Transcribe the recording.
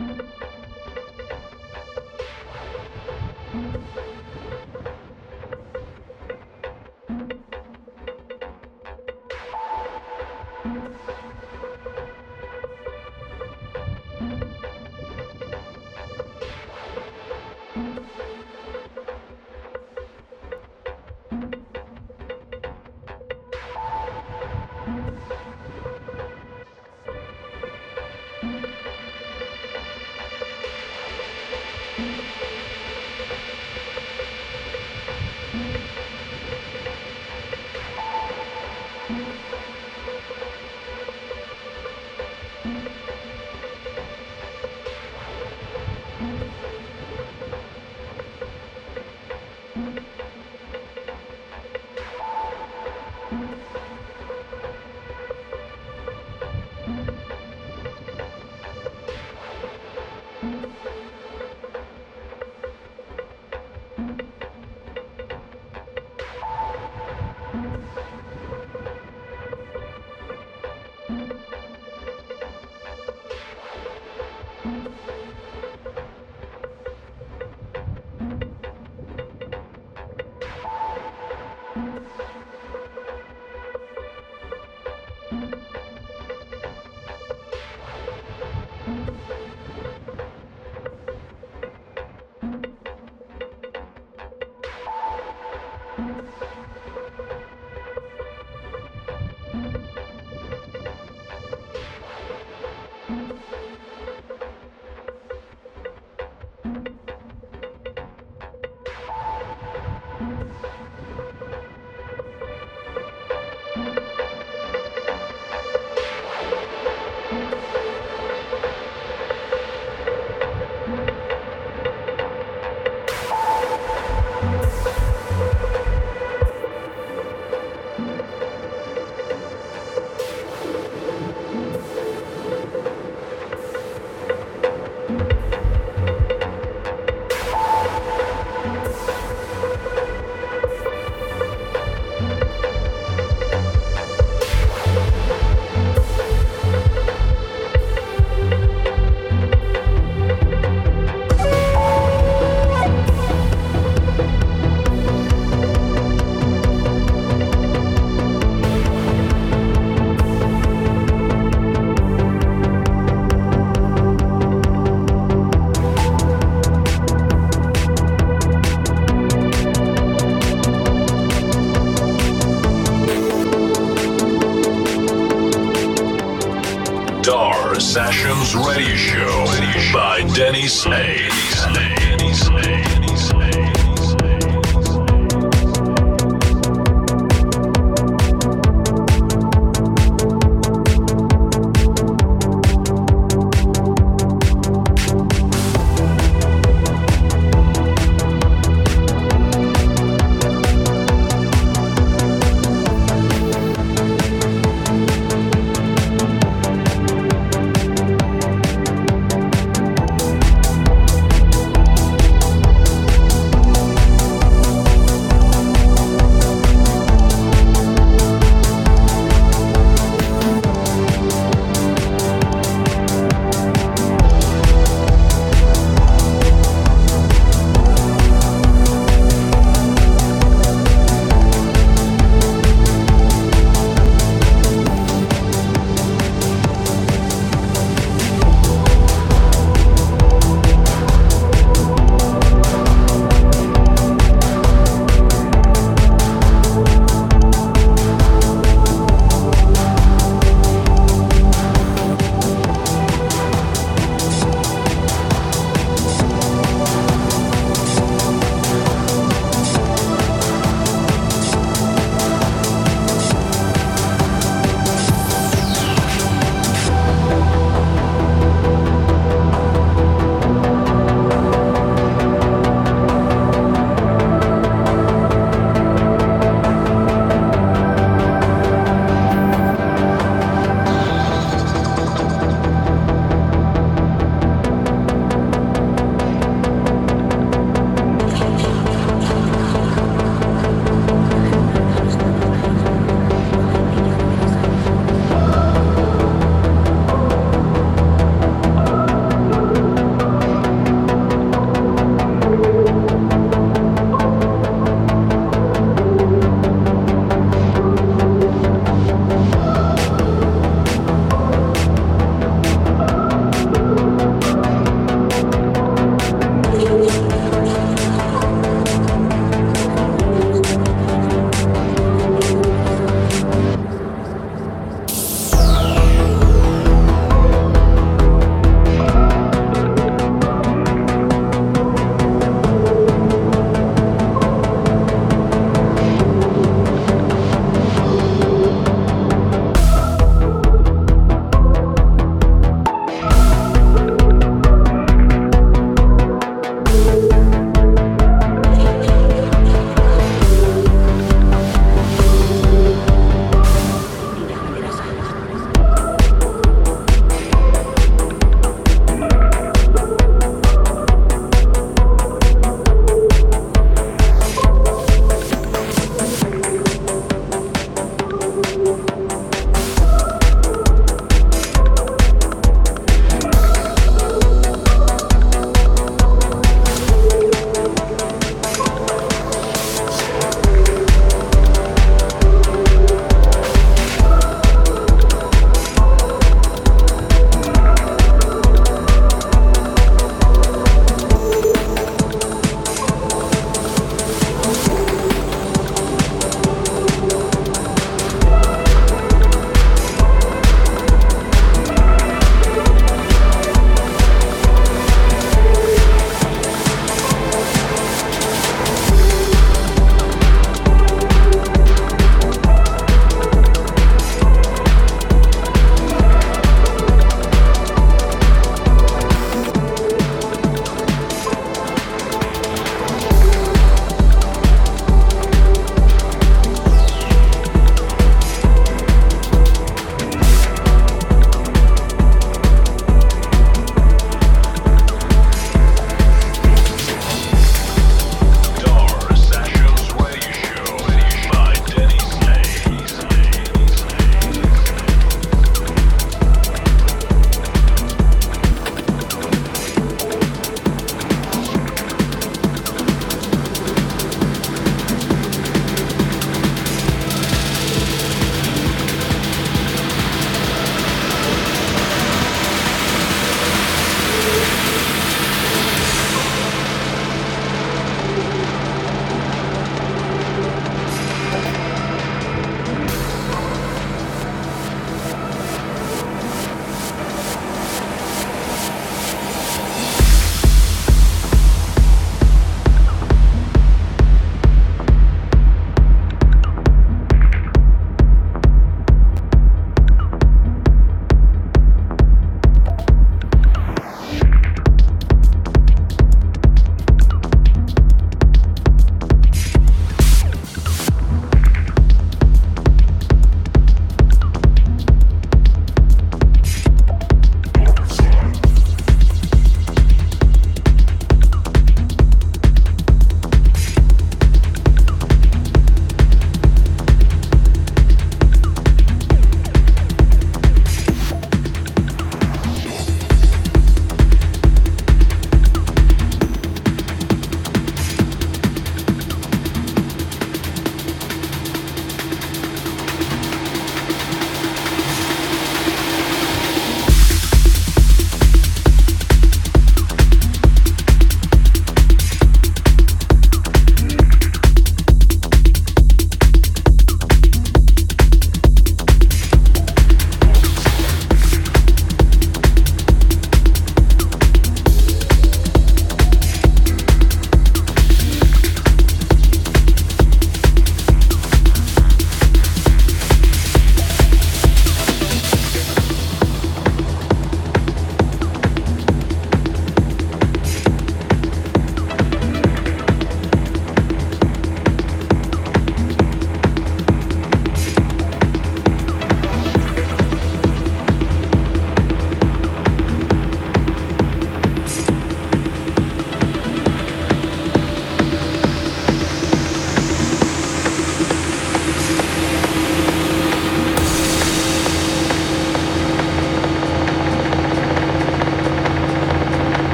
Radio Show by Denny